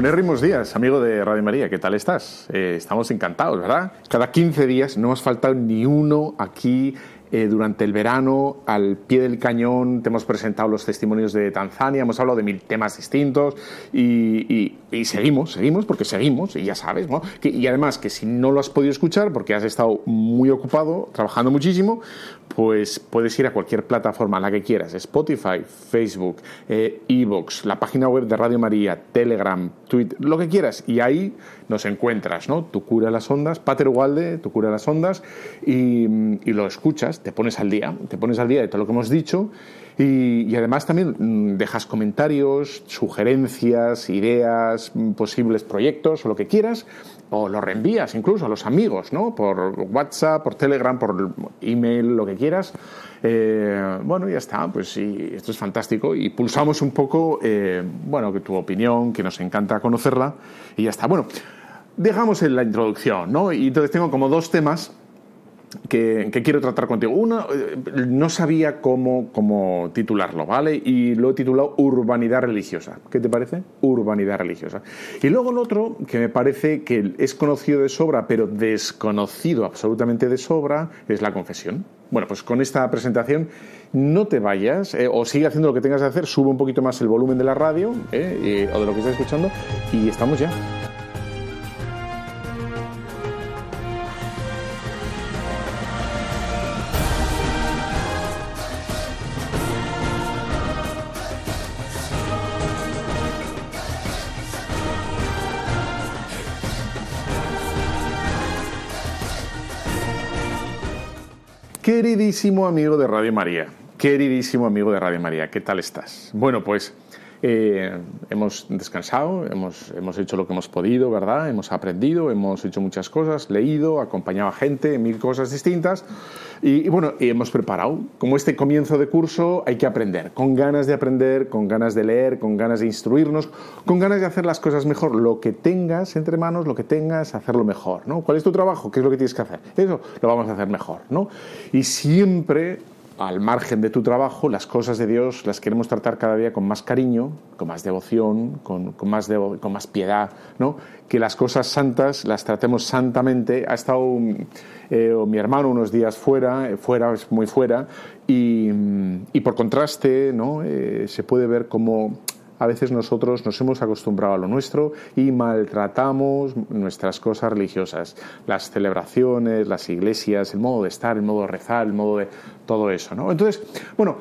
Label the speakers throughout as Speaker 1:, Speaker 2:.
Speaker 1: Buenos días, amigo de Radio María, ¿qué tal estás? Eh, estamos encantados, ¿verdad? Cada 15 días no hemos faltado ni uno aquí eh, durante el verano, al pie del cañón, te hemos presentado los testimonios de Tanzania, hemos hablado de mil temas distintos y, seguimos, seguimos, porque seguimos, y ya sabes, ¿no? y además que si no lo has podido escuchar porque has estado muy ocupado, trabajando muchísimo, pues puedes ir a cualquier plataforma, la que quieras, Spotify, Facebook, eh, Evox, la página web de Radio María, Telegram, Twitter, lo que quieras, y ahí nos encuentras, ¿no? Tu cura las ondas, Pater Walde, tu cura las ondas, y, y lo escuchas te pones al día, te pones al día de todo lo que hemos dicho y, además también mm, dejas comentarios, sugerencias, ideas, mm, posibles proyectos o lo que quieras, o lo reenvías incluso a los amigos, ¿no? Por WhatsApp, por Telegram, por email, lo que quieras. Eh, bueno, ya está, pues sí, esto es fantástico y pulsamos un poco, eh, bueno, que tu opinión, que nos encanta conocerla y ya está. Bueno, dejamos en la introducción, ¿no? Y entonces tengo como dos temas que, quiero tratar contigo. Uno, eh, no sabía cómo, cómo titularlo, ¿vale? Y lo he titulado Urbanidad religiosa. ¿Qué te parece? Urbanidad religiosa. Y luego el otro, que me parece que es conocido de sobra, pero desconocido absolutamente de sobra, es la confesión. Bueno, pues con esta presentación no te vayas eh, o sigue haciendo lo que tengas que hacer, sube un poquito más el volumen de la radio eh, o de lo que estás escuchando y estamos ya. Queridísimo amigo de Radio María, queridísimo amigo de Radio María, ¿qué tal estás? Bueno, pues eh, hemos descansado, hemos, hemos, hecho lo que hemos podido, ¿verdad? Hemos aprendido, hemos hecho muchas cosas, leído, acompañado a gente, mil cosas distintas. Y, bueno, y hemos preparado. Como este comienzo de curso hay que aprender, con ganas de aprender, con ganas de leer, con ganas de instruirnos, con ganas de hacer las cosas mejor. Lo que tengas entre manos, lo que tengas, hacerlo mejor, ¿no? ¿Cuál es tu trabajo? ¿Qué es lo que tienes que hacer? Eso lo vamos a hacer mejor, ¿no? Y siempre al margen de tu trabajo, las cosas de Dios las queremos tratar cada día con más cariño, con más devoción, con, más, con más piedad, ¿no? que las cosas santas las tratemos santamente. Ha estado eh, mi hermano unos días fuera, eh, fuera, muy fuera, y, y por contraste ¿no? Eh, se puede ver cómo a veces nosotros nos hemos acostumbrado a lo nuestro y maltratamos nuestras cosas religiosas, las celebraciones, las iglesias, el modo de estar, el modo de rezar, el modo de todo eso. ¿no? Entonces, bueno,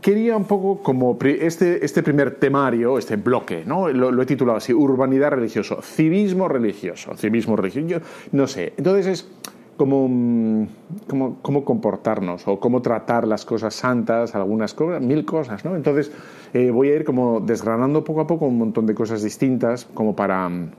Speaker 1: quería un poco como este, este primer temario, este bloque, ¿no? Lo, he titulado así, urbanidad religioso, civismo religioso, civismo religioso, no sé. Entonces es cómo, mm, cómo, cómo, comportarnos o cómo tratar las cosas santas, algunas cosas, mil cosas, ¿no? Entonces eh, voy a ir como desgranando poco a poco un montón de cosas distintas como para, mm,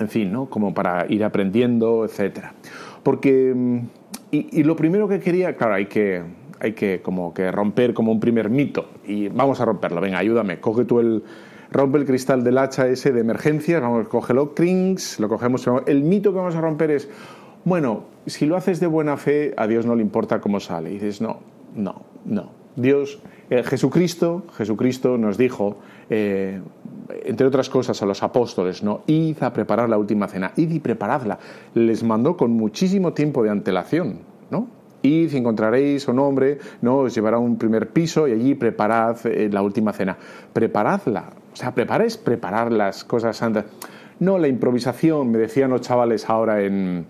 Speaker 1: en fin, ¿no? Como para ir aprendiendo, etcétera. Porque, mm, y, lo primero que quería, claro, hay que, hay que como que romper como un primer mito y vamos a romperlo. Venga, ayúdame, coge tú el rompe el cristal del hacha ese de emergencia, vamos, cógelo, crings, lo cogemos. El mito que vamos a romper es, bueno, si lo haces de buena fe, a Dios no le importa cómo sale. Y dices, no, no, no. Dios, eh, Jesucristo, Jesucristo nos dijo, eh, entre otras cosas, a los apóstoles, ¿no? Id a preparar la última cena, id y preparadla. Les mandó con muchísimo tiempo de antelación, ¿no? Id encontraréis un hombre, ¿no? Os llevará a un primer piso y allí preparad eh, la última cena. Preparadla. O sea, preparáis preparar las cosas santas. No la improvisación, me decían los chavales ahora en,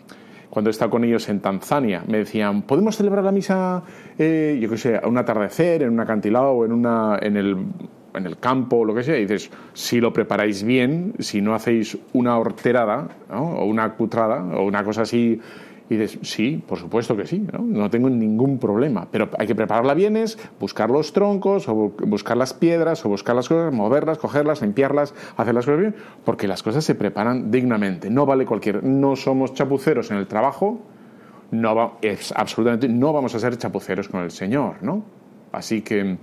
Speaker 1: cuando he estado con ellos en Tanzania, me decían, ¿podemos celebrar la misa, eh, yo qué sé, a un atardecer, en un acantilado o en, una, en, el, en el campo o lo que sea? Y dices, si lo preparáis bien, si no hacéis una horterada o una cutrada o una cosa así y dices, sí, por supuesto que sí, ¿no? tengo ningún problema, pero hay que prepararla bien, es buscar los troncos, o buscar las piedras, o buscar las cosas, moverlas, cogerlas, limpiarlas, hacer las cosas bien, porque las cosas se preparan dignamente, no vale cualquier, no somos chapuceros en el trabajo, no es absolutamente, no vamos a ser chapuceros con el Señor, ¿no? Así que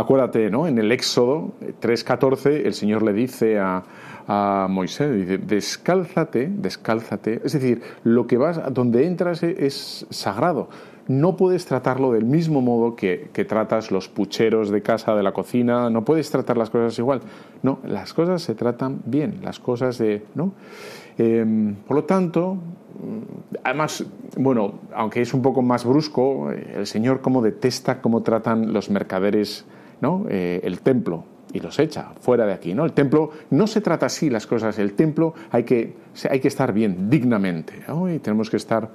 Speaker 1: acuérdate, ¿no? En el Éxodo 3.14 el Señor le dice a, a Moisés, dice, descálzate, descálzate, es decir, lo que vas, donde entras es, sagrado. No puedes tratarlo del mismo modo que, tratas los pucheros de casa, de la cocina, no puedes tratar las cosas igual. No, las cosas se tratan bien, las cosas de, ¿no? Em, por lo tanto, además, bueno, aunque es un poco más brusco, el Señor como detesta cómo tratan los mercaderes, ¿no? Eh, el templo, y los echa fuera de aquí. ¿no? El templo no se trata así las cosas, el templo hay que, hay que estar bien, dignamente, y tenemos que estar,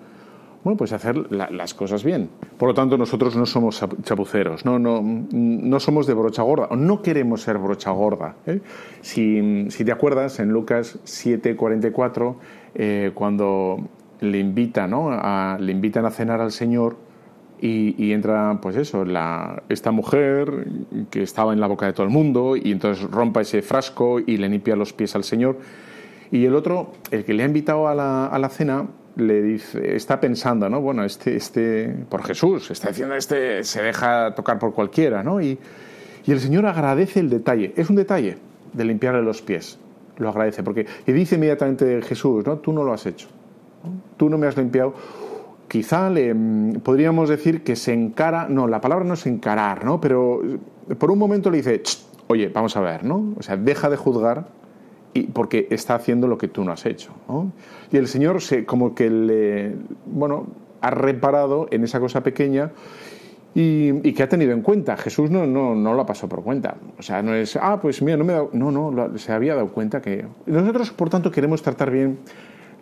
Speaker 1: bueno, pues hacer las cosas bien. Por lo tanto, nosotros no somos chapuceros, no, no, no somos de brocha gorda, o no queremos ser brocha gorda. ¿eh? Si, si, te acuerdas, en Lucas 7:44, eh, cuando le, invita, ¿no? le invitan a cenar al Señor, y, entra, pues eso, esta mujer que estaba en la boca de todo el mundo y entonces rompa ese frasco y le limpia los pies al Señor. Y el otro, el que le ha invitado a la, a la cena, le dice, está pensando, ¿no? Bueno, este, este, por Jesús, está diciendo, este se deja tocar por cualquiera, ¿no? Y, y el Señor agradece el detalle, es un detalle de limpiarle los pies, lo agradece, porque, y dice inmediatamente Jesús, ¿no? Tú no lo has hecho, tú no me has limpiado quizá le mm, podríamos decir que se encara, no, la palabra no es encarar, ¿no? Pero por un momento le dice, oye, vamos a ver, ¿no? O sea, deja de juzgar y porque está haciendo lo que tú no has hecho, ¿no? Y el Señor se como que le, bueno, ha reparado en esa cosa pequeña y, que ha tenido en cuenta. Jesús no, no, no lo pasó por cuenta. O sea, no es, ah, pues mira, no me he. No, no, se había dado cuenta que... Nosotros, por tanto, queremos tratar bien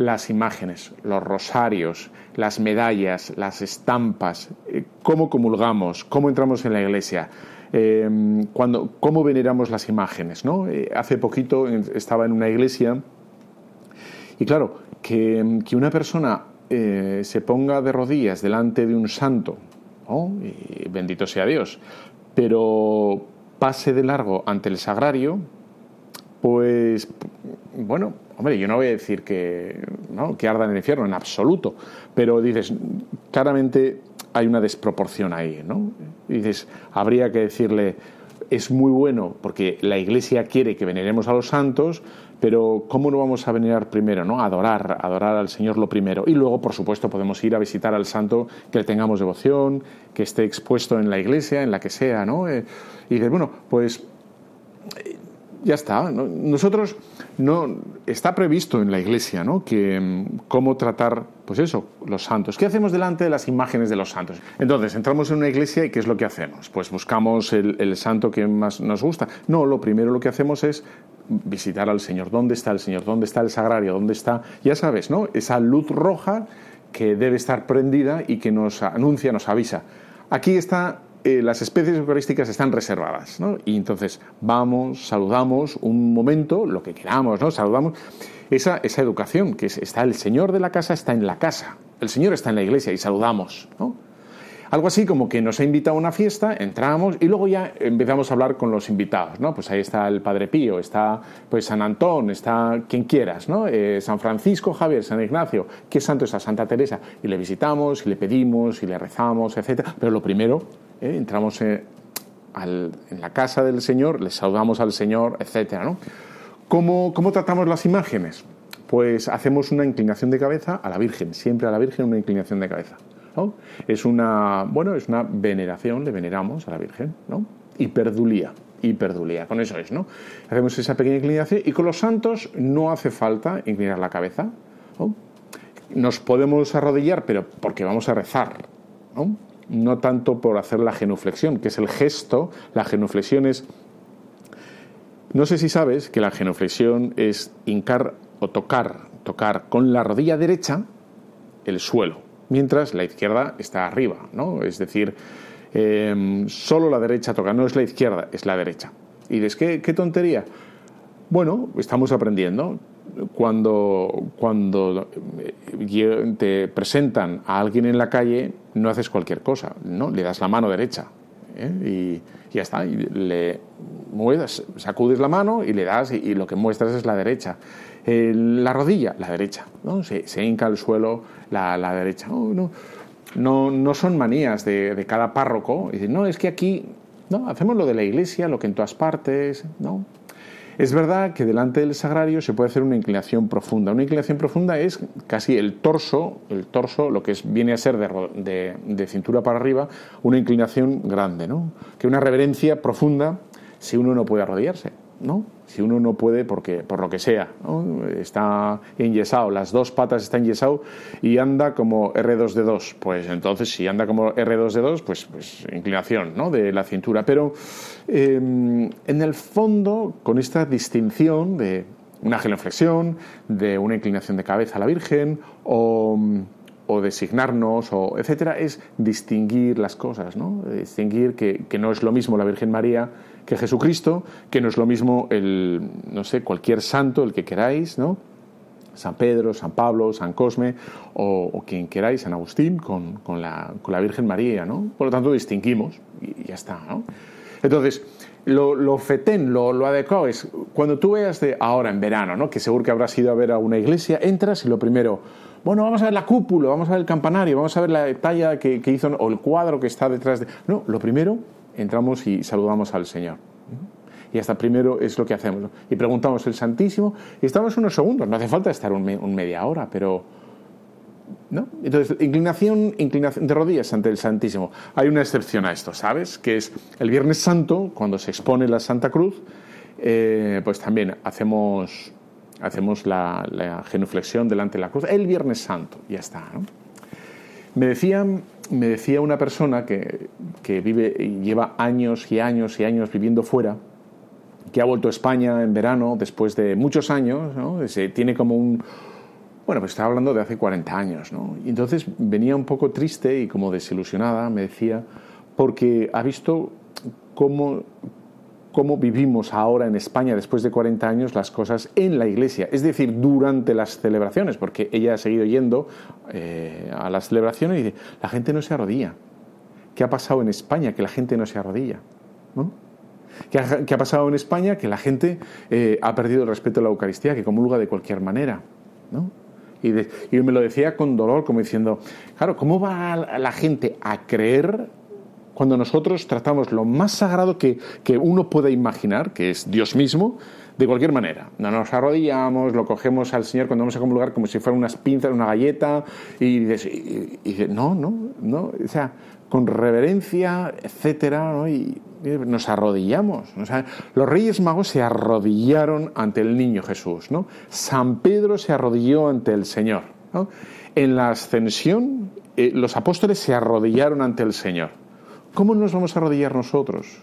Speaker 1: las imágenes, los rosarios, las medallas, las estampas, eh, cómo comulgamos, cómo entramos en la iglesia, em, cuando, cómo veneramos las imágenes. ¿no? Eh, hace poquito estaba en una iglesia y claro, que, una persona eh, se ponga de rodillas delante de un santo, y bendito sea Dios, pero pase de largo ante el sagrario, pues bueno, hombre, yo no voy a decir que, ¿no? que arda en el infierno, en absoluto, pero dices, claramente hay una desproporción ahí, ¿no? Y dices, habría que decirle, es muy bueno porque la Iglesia quiere que veneremos a los santos, pero ¿cómo no vamos a venerar primero? ¿no? Adorar, adorar al Señor lo primero. Y luego, por supuesto, podemos ir a visitar al santo que le tengamos devoción, que esté expuesto en la iglesia, en la que sea, ¿no? Eh, y dices, bueno, pues ya está. Nosotros no está previsto en la Iglesia, ¿no? Que mm, cómo tratar, pues eso, los santos. ¿Qué hacemos delante de las imágenes de los santos? Entonces entramos en una iglesia y qué es lo que hacemos? Pues buscamos el, santo que más nos gusta. No, lo primero lo que hacemos es visitar al Señor. ¿Dónde está el Señor? ¿Dónde está el sagrario? ¿Dónde está? Ya sabes, ¿no? Esa luz roja que debe estar prendida y que nos anuncia, nos avisa. Aquí está eh, las especies eucarísticas están reservadas, ¿no? Y entonces vamos, saludamos un momento, lo que queramos, ¿no? Saludamos esa, esa educación, que está el señor de la casa, está en la casa. El Señor está en la iglesia y saludamos, ¿no? Algo así como que nos ha invitado a una fiesta, entramos y luego ya empezamos a hablar con los invitados, ¿no? Pues ahí está el Padre Pío, está pues San Antón, está quien quieras, ¿no? Eh, San Francisco Javier, San Ignacio, ¿qué santo es a Santa Teresa? Y le visitamos, y le pedimos, y le rezamos, etcétera. Pero lo primero, ¿eh? entramos en la casa del Señor, le saludamos al Señor, etcétera, ¿no? ¿Cómo, ¿Cómo tratamos las imágenes? Pues hacemos una inclinación de cabeza a la Virgen, siempre a la Virgen una inclinación de cabeza. Es una, bueno, es una veneración, le veneramos a la Virgen, ¿no? Hiperdulía, con eso es, ¿no? Hacemos esa pequeña inclinación y con los santos no hace falta inclinar la cabeza, Nos podemos arrodillar, pero porque vamos a rezar, ¿no? No tanto por hacer la genuflexión, que es el gesto, la genuflexión es... No sé si sabes que la genuflexión es hincar o tocar, tocar con la rodilla derecha el suelo mientras la izquierda está arriba, ¿no? Es decir, em, solo la derecha toca, no es la izquierda, es la derecha. Y dices, ¿qué, tontería? Bueno, estamos aprendiendo. Cuando, cuando eh, te presentan a alguien en la calle, no haces cualquier cosa, ¿no? Le das la mano derecha ¿eh? y ya está. Y le mueves, sacudes la mano y le das y lo que muestras es la derecha. Eh, la rodilla, la derecha, ¿no? se, se hinca al suelo la, la derecha. no, no, no, son manías de, de cada párroco. Y no, es que aquí no, hacemos lo de la iglesia, lo que en todas partes. No. Es verdad que delante del sagrario se puede hacer una inclinación profunda. Una inclinación profunda es casi el torso, el torso, lo que es, viene a ser de, de, cintura para arriba, una inclinación grande, ¿no? Que una reverencia profunda si uno no puede arrodillarse, ¿no? si uno no puede porque por lo que sea está enyesado las dos patas están enyesado y anda como R2D2 pues entonces si anda como R2D2 pues, pues inclinación ¿no? de la cintura pero em, en el fondo con esta distinción de una genuflexión de una inclinación de cabeza a la Virgen o o designarnos, o etcétera, es distinguir las cosas, ¿no? Distinguir que, que, no es lo mismo la Virgen María que Jesucristo, que no es lo mismo el, no sé, cualquier santo, el que queráis, ¿no? San Pedro, San Pablo, San Cosme o, quien queráis, San Agustín, con, con, la, con, la, Virgen María, ¿no? Por lo tanto, distinguimos y ya está, ¿no? Entonces, lo, lo fetén, lo, lo, adecuado es cuando tú veas de ahora en verano, ¿no? que seguro que habrás ido a ver a una iglesia, entras y lo primero, bueno, vamos a ver la cúpula, vamos a ver el campanario, vamos a ver la talla que, que hizo o el cuadro que está detrás de... No, lo primero entramos y saludamos al Señor. Y hasta primero es lo que hacemos. Y preguntamos el Santísimo y estamos unos segundos, no hace falta estar un, media hora, pero... ¿no? Entonces, inclinación, inclinación de rodillas ante el Santísimo. Hay una excepción a esto, ¿sabes? Que es el Viernes Santo, cuando se expone la Santa Cruz, eh, pues también hacemos, hacemos la, genuflexión delante de la cruz. El Viernes Santo, ya está. Me decían me decía una persona que, que vive, lleva años y años y años viviendo fuera, que ha vuelto a España en verano después de muchos años, ¿no? Se, tiene como un... Bueno, pues estaba hablando de hace 40 años, ¿no? Y entonces venía un poco triste y como desilusionada, me decía, porque ha visto cómo, cómo vivimos ahora en España después de 40 años las cosas en la iglesia, es decir, durante las celebraciones, porque ella ha seguido yendo eh, a las celebraciones y dice, la gente no se arrodilla. ¿Qué ha pasado en España? Que la gente no se arrodilla. ¿Qué, ha, pasado en España? Que la gente eh, ha perdido el respeto a la Eucaristía, que comulga de cualquier manera. ¿no? Y, me lo decía con dolor, como diciendo, claro, ¿cómo va la gente a creer cuando nosotros tratamos lo más sagrado que, que uno pueda imaginar, que es Dios mismo, de cualquier manera. No nos arrodillamos, lo cogemos al Señor cuando vamos a lugar como si fuera unas pinzas, una galleta, y dices, no, no, no, o sea, con reverencia, etcétera, y, nos arrodillamos. Los reyes magos se arrodillaron ante el niño Jesús, ¿no? San Pedro se arrodilló ante el Señor. ¿no? En la ascensión, eh, los apóstoles se arrodillaron ante el Señor. ¿Cómo nos vamos a arrodillar nosotros?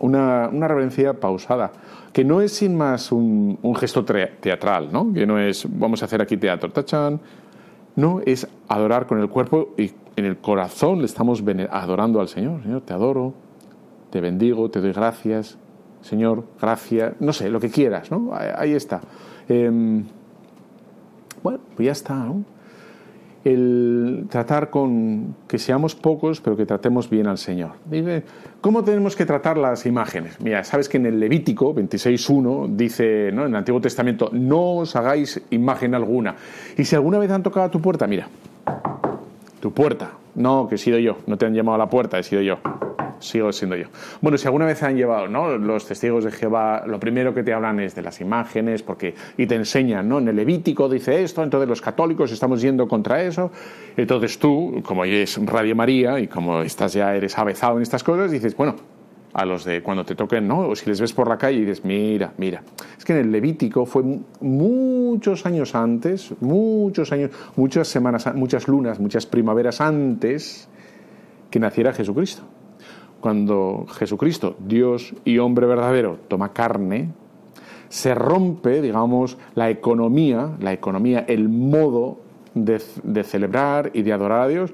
Speaker 1: Una, una, reverencia pausada, que no es sin más un, un, gesto teatral, ¿no? que no es vamos a hacer aquí teatro, tachan, no, es adorar con el cuerpo y en el corazón le estamos adorando al Señor. Señor, te adoro, te bendigo, te doy gracias, Señor, gracias, no sé, lo que quieras, ¿no? Ahí está. Em, bueno, pues ya está, ¿no? El tratar con que seamos pocos, pero que tratemos bien al Señor. ¿cómo tenemos que tratar las imágenes? Mira, sabes que en el Levítico 26.1 dice, ¿no? en el Antiguo Testamento, no os hagáis imagen alguna. Y si alguna vez han tocado a tu puerta, mira, tu puerta, no, que he sido yo, no te han llamado a la puerta, he sido yo sigo siendo yo. Bueno, si alguna vez han llevado, ¿no? Los testigos de Jehová, lo primero que te hablan es de las imágenes, porque y te enseñan, ¿no? En el Levítico dice esto, entonces los católicos estamos yendo contra eso. Entonces tú, como es Radio María y como estás ya eres avezado en estas cosas, dices, bueno, a los de cuando te toquen, ¿no? O si les ves por la calle y dices, mira, mira. Es que en el Levítico fue muchos años antes, muchos años, muchas semanas, muchas lunas, muchas primaveras antes que naciera Jesucristo cuando Jesucristo, Dios y hombre verdadero, toma carne, se rompe, digamos, la economía, la economía, el modo de, celebrar y de adorar a Dios,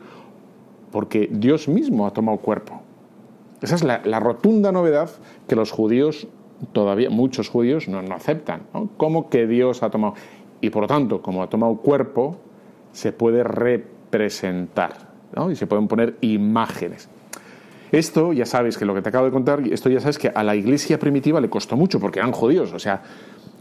Speaker 1: porque Dios mismo ha tomado cuerpo. Esa es la, rotunda novedad que los judíos, todavía muchos judíos, no, aceptan. ¿no? ¿Cómo que Dios ha tomado? Y por lo tanto, como ha tomado cuerpo, se puede representar ¿no? y se pueden poner imágenes. Esto, ya sabes que lo que te acabo de contar, esto ya sabes que a la iglesia primitiva le costó mucho porque eran judíos. O sea,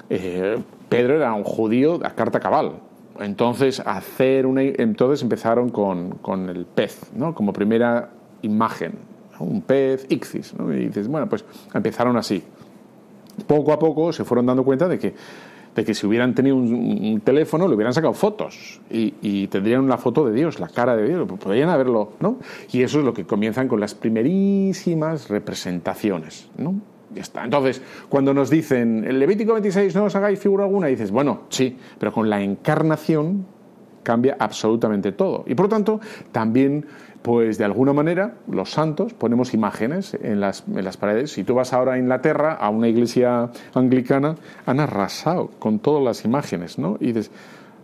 Speaker 1: eh, Pedro era un judío a carta cabal. Entonces, hacer una, entonces empezaron con, el pez, ¿no? como primera imagen. Un pez, ixis. Y dices, bueno, pues empezaron así. Poco a poco se fueron dando cuenta de que de que si hubieran tenido un, teléfono le hubieran sacado fotos y, tendrían una foto de Dios, la cara de Dios, podrían haberlo, ¿no? Y eso es lo que comienzan con las primerísimas representaciones, ¿no? Ya está. Entonces, cuando nos dicen, el Levítico 26 no os hagáis figura alguna, dices, bueno, sí, pero con la encarnación cambia absolutamente todo. Y por lo tanto, también pues de alguna manera los santos ponemos imágenes en las, en las, paredes. Si tú vas ahora a Inglaterra, a una iglesia anglicana, han arrasado con todas las imágenes, ¿no? Y dices,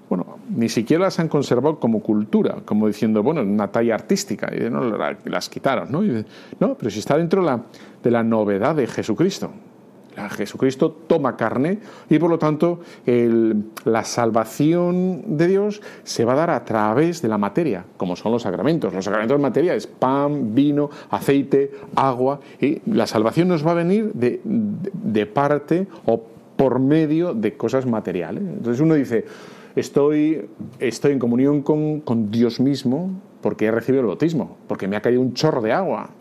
Speaker 1: bueno, ni siquiera las han conservado como cultura, como diciendo, bueno, una talla artística, y no, las quitaron, ¿no? Y no, pero si está dentro la, de la novedad de Jesucristo. Jesucristo toma carne y por lo tanto la salvación de Dios se va a dar a través de la materia, como son los sacramentos. Los sacramentos de materia es pan, vino, aceite, agua y la salvación nos va a venir de, parte o por medio de cosas materiales. Entonces uno dice, estoy, en comunión con, con Dios mismo porque he recibido el bautismo, porque me ha caído un chorro de agua,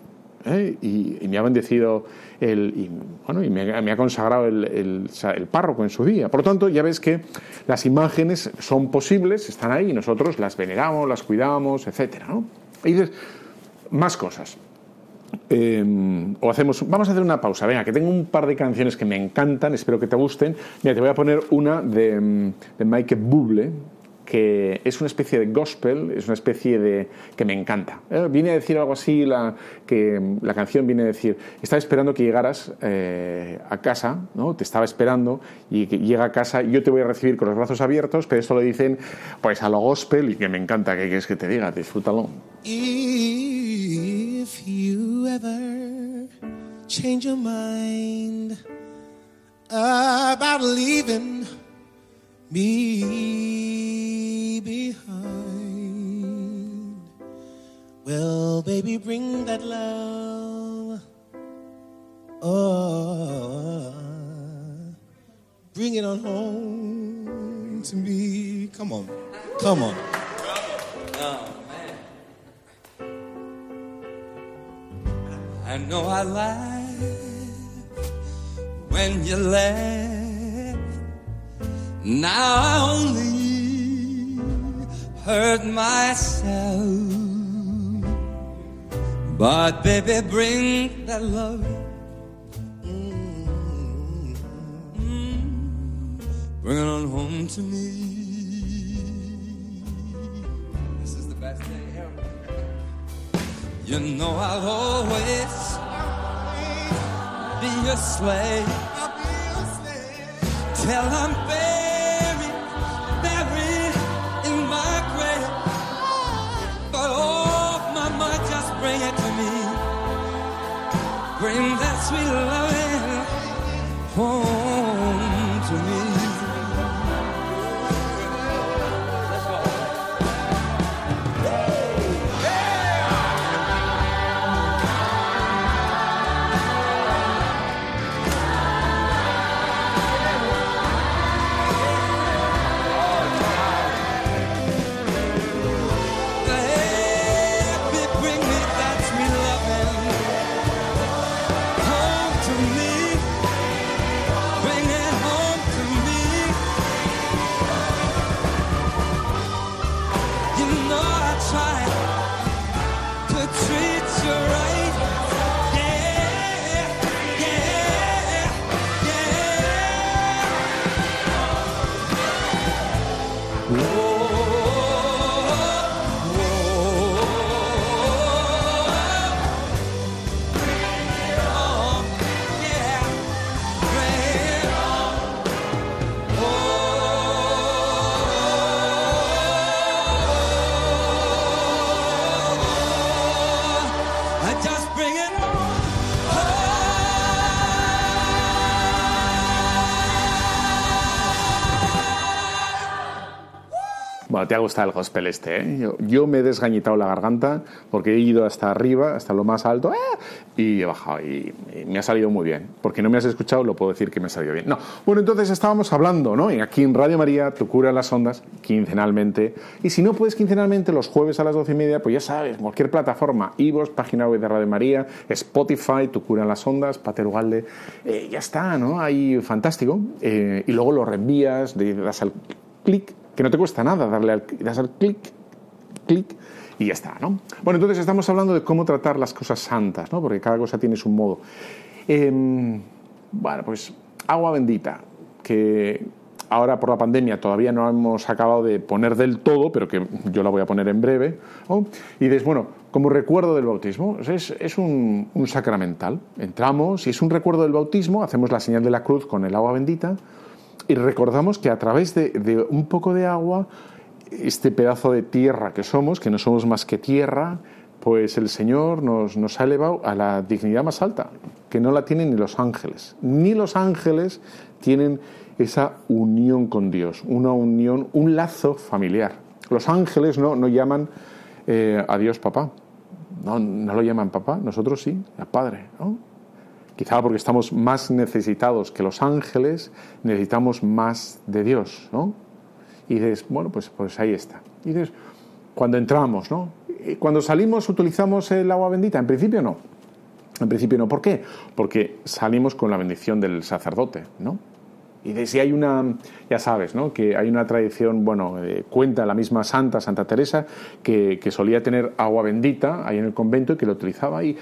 Speaker 1: ¿eh? y, me ha bendecido el, y, bueno, y me, ha consagrado el, el, párroco en su día. Por lo tanto, ya ves que las imágenes son posibles, están ahí, y nosotros las veneramos, las cuidamos, etc. ¿no? Y dices, más cosas. Em, o hacemos, vamos a hacer una pausa. Venga, que tengo un par de canciones que me encantan, espero que te gusten. Mira, te voy a poner una de, de Mike Buble, que es una especie de gospel, es una especie de... que me encanta. Eh, viene a decir algo así, la, que la canción viene a decir, estaba esperando que llegaras eh, a casa, ¿no? te estaba esperando y que llega a casa, yo te voy a recibir con los brazos abiertos, pero esto lo dicen pues a lo gospel y que me encanta, que quieres que te diga? Disfrútalo. If you ever change your mind about leaving me behind. Well, baby, bring that love. Oh, bring it on home to me. Come on, come on. Oh. I know I lied when you left now I only hurt myself. But baby, bring that love. Mm-hmm. Bring it on home to me. This is the best day ever. You know I'll always be your slave. Till I'm buried. bring that sweet loving home te ha gustado el gospel este, ¿eh? yo, me he desgañitado la garganta porque he ido hasta arriba, hasta lo más alto, ¡ah! y he bajado y, me ha salido muy bien. Porque no me has escuchado, lo puedo decir que me ha salido bien. No, bueno, entonces estábamos hablando, ¿no? Aquí en Radio María, tu cura las ondas, quincenalmente. Y si no puedes quincenalmente, los jueves a las doce y media, pues ya sabes, cualquier plataforma, Ivos, página web de Radio María, Spotify, tu cura las ondas, Pater Ugalde, eh, ya está, ¿no? Ahí fantástico. Eh, y luego lo reenvías, das al clic que no te cuesta nada darle al, das al clic, clic y ya está, ¿no? Bueno, entonces estamos hablando de cómo tratar las cosas santas, ¿no? Porque cada cosa tiene su modo. Em, bueno, pues agua bendita, que ahora por la pandemia todavía no hemos acabado de poner del todo, pero que yo la voy a poner en breve. Y dices, bueno, como recuerdo del bautismo, es, es un, un, sacramental. Entramos y es un recuerdo del bautismo, hacemos la señal de la cruz con el agua bendita, y recordamos que a través de, un poco de agua, este pedazo de tierra que somos, que no somos más que tierra, pues el Señor nos, nos, ha elevado a la dignidad más alta, que no la tienen ni los ángeles. Ni los ángeles tienen esa unión con Dios, una unión, un lazo familiar. Los ángeles no, no llaman eh, a Dios papá, no, no lo llaman papá, nosotros sí, a padre. ¿no? Quizá porque estamos más necesitados que los ángeles, necesitamos más de Dios, ¿no? Y dices, bueno, pues, pues ahí está. Y dices, cuando entramos, ¿no? Cuando salimos, ¿utilizamos el agua bendita? En principio no. En principio no. ¿Por qué? Porque salimos con la bendición del sacerdote, ¿no? Y de si hay una, ya sabes, ¿no? que hay una tradición, bueno, eh, cuenta la misma santa, Santa Teresa, que, que, solía tener agua bendita ahí en el convento y que lo utilizaba. Y,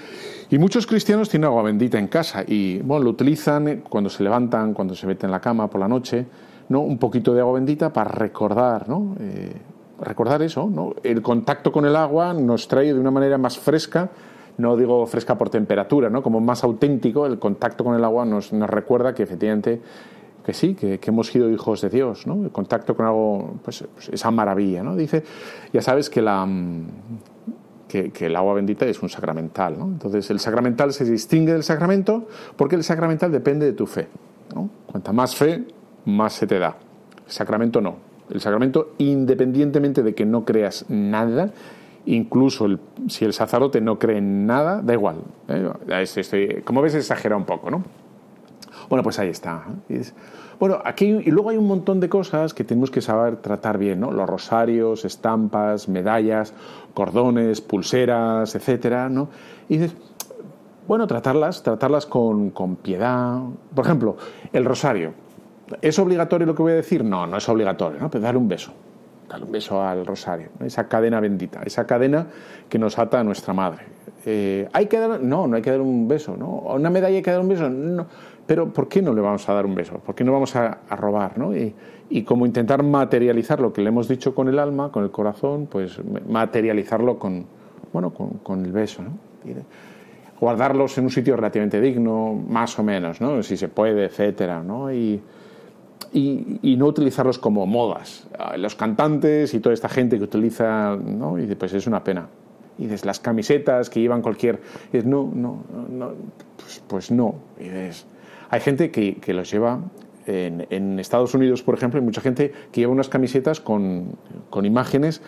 Speaker 1: y muchos cristianos tienen agua bendita en casa y, bueno, lo utilizan cuando se levantan, cuando se meten en la cama por la noche, ¿no? Un poquito de agua bendita para recordar, ¿no? Eh, recordar eso, ¿no? El contacto con el agua nos trae de una manera más fresca no digo fresca por temperatura, ¿no? como más auténtico, el contacto con el agua nos, nos recuerda que efectivamente que sí, que, hemos sido hijos de Dios, ¿no? El contacto con algo, pues, pues, esa maravilla, ¿no? Dice, ya sabes que la mm, que, el agua bendita es un sacramental, ¿no? Entonces el sacramental se distingue del sacramento porque el sacramental depende de tu fe, ¿no? Cuanta más fe, más se te da. El sacramento no. El sacramento, independientemente de que no creas nada, incluso si el sacerdote no cree en nada, da igual. ¿eh? como ves, exagera un poco, ¿no? Bueno, pues ahí está. Bueno, aquí y luego hay un montón de cosas que tenemos que saber tratar bien, ¿no? Los rosarios, estampas, medallas, cordones, pulseras, etcétera, ¿no? Y dices, bueno, tratarlas, tratarlas con, con piedad. Por ejemplo, el rosario. ¿Es obligatorio lo que voy a decir? No, no es obligatorio, ¿no? Pero darle un beso. Darle un beso al rosario, esa cadena bendita, esa cadena que nos ata a nuestra madre. Eh, ¿Hay que dar.? No, no hay que dar un beso, ¿no? ¿Una medalla hay que dar un beso? No. Pero ¿por qué no le vamos a dar un beso? ¿Por qué no vamos a, robar? ¿no? Y, y, como intentar materializar lo que le hemos dicho con el alma, con el corazón, pues materializarlo con, bueno, con, el beso. ¿no? guardarlos en un sitio relativamente digno, más o menos, ¿no? si se puede, etcétera, ¿no? Y, y, no utilizarlos como modas. Los cantantes y toda esta gente que utiliza, ¿no? y pues es una pena. Y desde las camisetas que llevan cualquier... no, no, no pues, pues no. Y hay gente que, que los lleva en, en, Estados Unidos, por ejemplo, hay mucha gente que lleva unas camisetas con, con imágenes,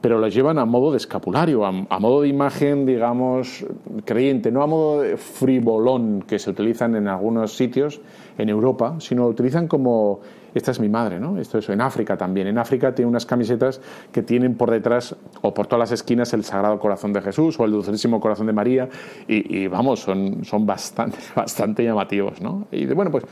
Speaker 1: pero las llevan a modo de escapulario, a, modo de imagen, digamos, creyente, no a modo de frivolón que se utilizan en algunos sitios en Europa, sino lo utilizan como esta es mi madre, ¿no? Esto es en África también. En África tiene unas camisetas que tienen por detrás o por todas las esquinas el Sagrado Corazón de Jesús o el Dulcísimo Corazón de María y, vamos, son, son bastante, bastante llamativos, ¿no? Y bueno, pues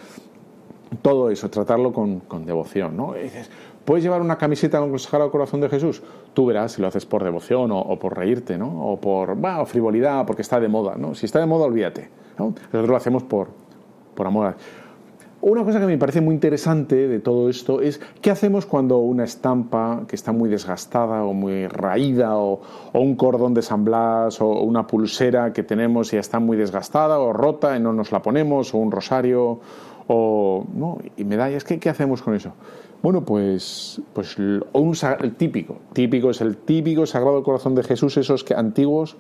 Speaker 1: todo eso, tratarlo con, devoción, ¿no? dices, ¿puedes llevar una camiseta con el Sagrado Corazón de Jesús? Tú verás si lo haces por devoción o, por reírte, ¿no? O por frivolidad, porque está de moda, ¿no? Si está de moda, olvídate, ¿no? Nosotros lo hacemos por, por amor una cosa que me parece muy interesante de todo esto es qué hacemos cuando una estampa que está muy desgastada o muy raída o, un cordón de San Blas o una pulsera que tenemos y está muy desgastada o rota y no nos la ponemos o un rosario o ¿no? y medallas, ¿qué, ¿qué hacemos con eso? Bueno, pues, pues un, el típico, típico es el típico Sagrado Corazón de Jesús, esos que, antiguos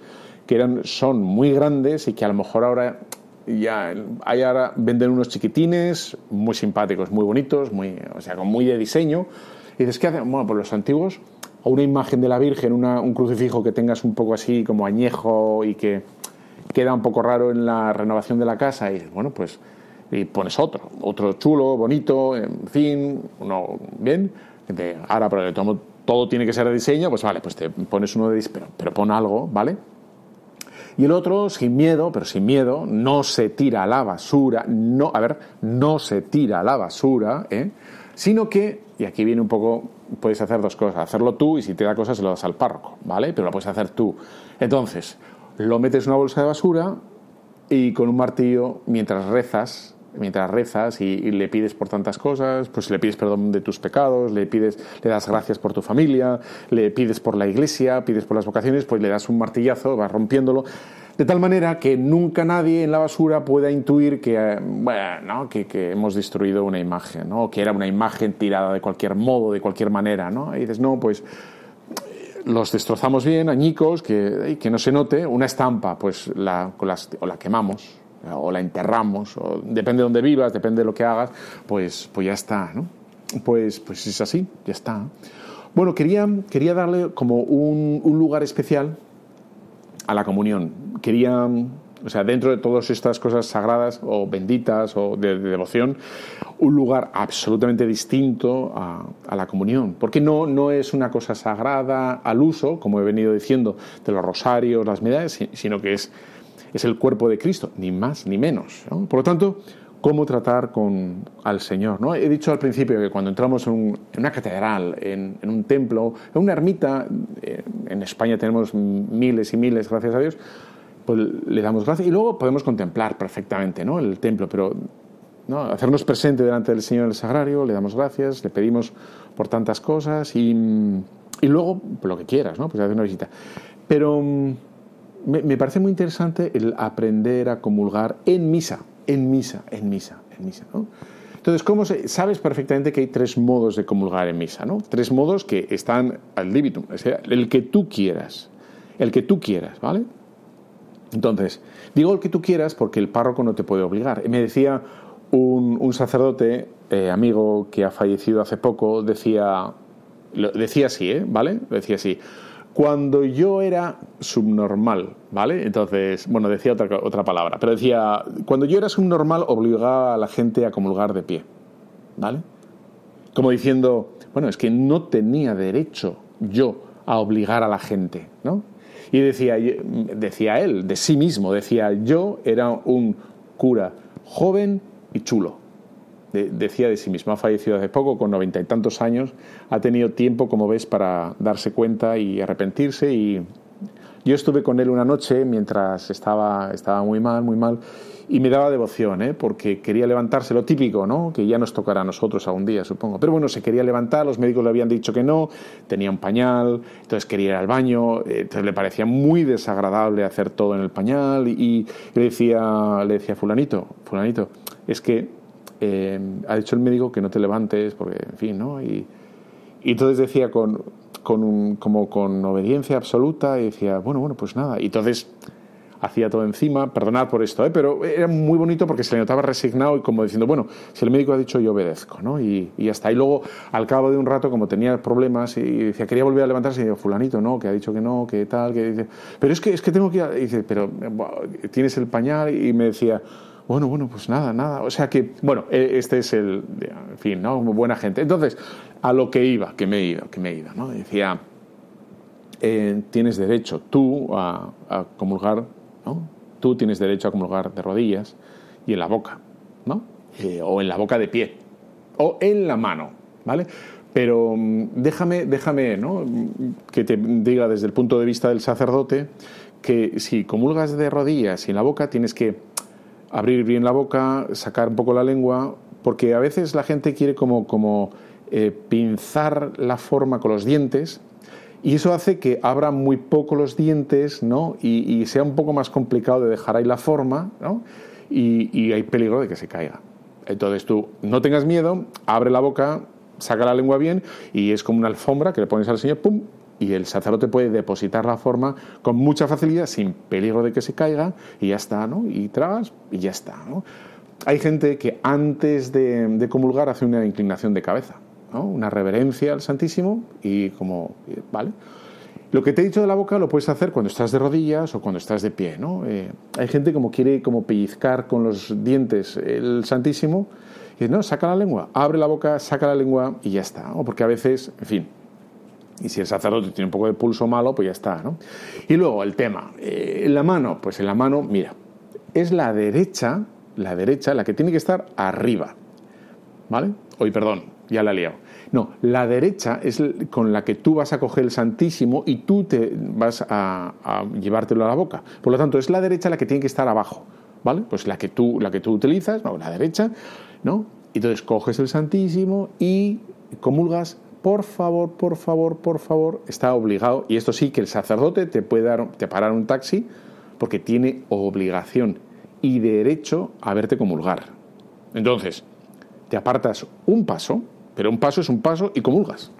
Speaker 1: que eran, son muy grandes y que a lo mejor ahora ya hay ahora venden unos chiquitines muy simpáticos, muy bonitos, muy, o sea, muy de diseño. Y dices, ¿qué hacen? Bueno, pues los antiguos o una imagen de la Virgen, un crucifijo que tengas un poco así como añejo y que queda un poco raro en la renovación de la casa, y bueno, pues y pones otro, otro chulo, bonito, en fin, uno bien. ahora, pero todo, todo tiene que ser de diseño, pues vale, pues te pones uno de diseño, pero, pero pon algo, ¿vale? Y el otro, sin miedo, pero sin miedo, no se tira a la basura, no, a ver, no se tira a la basura, ¿eh? sino que, y aquí viene un poco, puedes hacer dos cosas, hacerlo tú y si te da cosas se lo das al párroco, ¿vale? Pero lo puedes hacer tú. Entonces, lo metes en una bolsa de basura y con un martillo, mientras rezas, mientras rezas y, le pides por tantas cosas, pues le pides perdón de tus pecados, le pides, le das gracias por tu familia, le pides por la iglesia, pides por las vocaciones, pues le das un martillazo, vas rompiéndolo, de tal manera que nunca nadie en la basura pueda intuir que, bueno, que, hemos destruido una imagen, ¿no? que era una imagen tirada de cualquier modo, de cualquier manera, ¿no? Y dices, no, pues los destrozamos bien, añicos, que, que no se note, una estampa, pues la, o la quemamos, o la enterramos, o depende de dónde vivas, depende de lo que hagas, pues, pues ya está, ¿no? Pues, pues es así, ya está. Bueno, quería, quería darle como un, un lugar especial a la comunión. Quería, o sea, dentro de todas estas cosas sagradas o benditas o de, devoción, un lugar absolutamente distinto a, a, la comunión. Porque no, no es una cosa sagrada al uso, como he venido diciendo, de los rosarios, las medallas, sino que es es el cuerpo de Cristo, ni más ni menos. Por lo tanto, cómo tratar con, al Señor. ¿no? He dicho al principio que cuando entramos en, una catedral, en, un templo, en una ermita, eh, en España tenemos miles y miles, gracias a Dios, pues le damos gracias y luego podemos contemplar perfectamente ¿no? el templo, pero ¿no? hacernos presente delante del Señor en el sagrario, le damos gracias, le pedimos por tantas cosas y, y luego lo que quieras, ¿no? pues hacer una visita. Pero me, parece muy interesante el aprender a comulgar en misa, en misa, en misa, en misa. ¿no? Entonces, ¿cómo sabes perfectamente que hay tres modos de comulgar en misa? ¿no? Tres modos que están al libitum, el que tú quieras, el que tú quieras, ¿vale? Entonces, digo el que tú quieras porque el párroco no te puede obligar. Me decía un, sacerdote, eh, amigo que ha fallecido hace poco, decía, decía así, ¿eh? ¿vale? Decía así, cuando yo era subnormal, ¿vale? Entonces, bueno, decía otra, otra palabra, pero decía, cuando yo era subnormal obligaba a la gente a comulgar de pie, ¿vale? Como diciendo, bueno, es que no tenía derecho yo a obligar a la gente, ¿no? Y decía, decía él, de sí mismo, decía, yo era un cura joven y chulo decía de sí mismo, ha fallecido hace poco, con noventa y tantos años, ha tenido tiempo, como ves, para darse cuenta y arrepentirse. Y yo estuve con él una noche mientras estaba, estaba muy mal, muy mal, y me daba devoción, ¿eh? porque quería levantarse, lo típico, ¿no? que ya nos tocará a nosotros algún día, supongo. Pero bueno, se quería levantar, los médicos le habían dicho que no, tenía un pañal, entonces quería ir al baño, entonces le parecía muy desagradable hacer todo en el pañal, y, le, decía, le decía, fulanito, fulanito, es que eh, ha dicho el médico que no te levantes, porque, en fin, ¿no? Y, entonces decía con, con como con obediencia absoluta y decía, bueno, bueno, pues nada. Y entonces hacía todo encima, perdonad por esto, ¿eh? pero era muy bonito porque se le notaba resignado y como diciendo, bueno, si el médico ha dicho yo obedezco, ¿no? Y, y hasta ahí luego, al cabo de un rato, como tenía problemas y decía, quería volver a levantarse, y digo, fulanito, no, que ha dicho que no, que tal, que dice, pero es que, es que tengo que ir, y dice, pero tienes el pañal y me decía, bueno, bueno, pues nada, nada. O sea que, bueno, e, este es el, en fin, ¿no? Buena gente. Entonces, a lo que iba, que me iba, que me iba, ¿no? Decía, eh, tienes derecho tú a, comulgar, ¿no? Tú tienes derecho a comulgar de rodillas y en la boca, ¿no? Eh, o en la boca de pie, o en la mano, ¿vale? Pero mm, déjame, déjame, ¿no? Que te diga desde el punto de vista del sacerdote que si comulgas de rodillas y en la boca tienes que abrir bien la boca, sacar un poco la lengua, porque a veces la gente quiere como, como eh, pinzar la forma con los dientes y eso hace que abra muy poco los dientes ¿no? y, sea un poco más complicado de dejar ahí la forma ¿no? y, hay peligro de que se caiga. Entonces tú no tengas miedo, abre la boca, saca la lengua bien y es como una alfombra que le pones al señor, ¡pum! Y el sacerdote puede depositar la forma con mucha facilidad, sin peligro de que se caiga, y ya está, ¿no? Y tragas y ya está, ¿no? Hay gente que antes de, comulgar hace una inclinación de cabeza, ¿no? una reverencia al Santísimo y como, ¿vale? Lo que te he dicho de la boca lo puedes hacer cuando estás de rodillas o cuando estás de pie, ¿no? Eh, hay gente como quiere como pellizcar con los dientes el Santísimo y no, saca la lengua, abre la boca, saca la lengua y ya está, ¿no? Porque a veces, en fin, y si el sacerdote tiene un poco de pulso malo, pues ya está, ¿no? Y luego el tema, eh, en la mano, pues en la mano, mira, es la derecha, la derecha la que tiene que estar arriba, ¿vale? Hoy, perdón, ya la he liado. No, la derecha es con la que tú vas a coger el Santísimo y tú te vas a, llevártelo a la boca. Por lo tanto, es la derecha la que tiene que estar abajo, ¿vale? Pues la que tú, la que tú utilizas, no, la derecha, ¿no? Y entonces coges el Santísimo y comulgas por favor, por favor, por favor, está obligado, y esto sí que el sacerdote te puede dar, te parar un taxi porque tiene obligación y derecho a verte comulgar. Entonces, te apartas un paso, pero un paso es un paso y comulgas.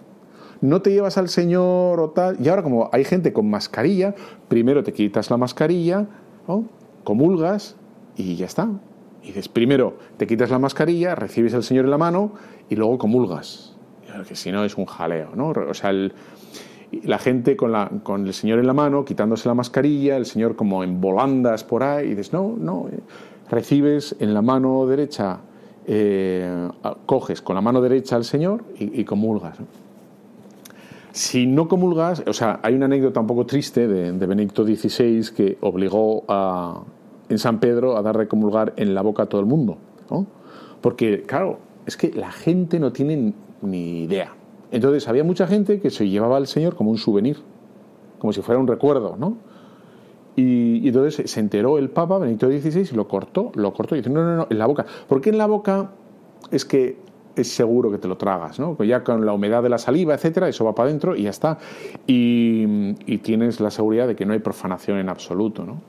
Speaker 1: No te llevas al Señor o tal. Y ahora, como hay gente con mascarilla, primero te quitas la mascarilla, comulgas y ya está. Y dices, primero te quitas la mascarilla, recibes al Señor en la mano y luego comulgas. Que si no es un jaleo, ¿no? O sea, la gente con, la, con el Señor en la mano, quitándose la mascarilla, el Señor como en volandas por ahí, y dices, no, no, eh, recibes en la mano derecha eh, coges con la mano derecha al Señor y, comulgas. Si no comulgas, o sea, hay una anécdota un poco triste de, Benedicto XVI que obligó a, en San Pedro a dar de comulgar en la boca a todo el mundo. Porque, claro, es que la gente no tiene ni idea. Entonces había mucha gente que se llevaba al Señor como un souvenir, como si fuera un recuerdo, ¿no? Y, entonces se enteró el Papa, Benedicto XVI, y lo cortó, lo cortó y dice, no, no, no, en la boca. Porque en la boca es que es seguro que te lo tragas, ¿no? Ya con la humedad de la saliva, etcétera, eso va para adentro y ya está. Y, tienes la seguridad de que no hay profanación en absoluto, ¿no?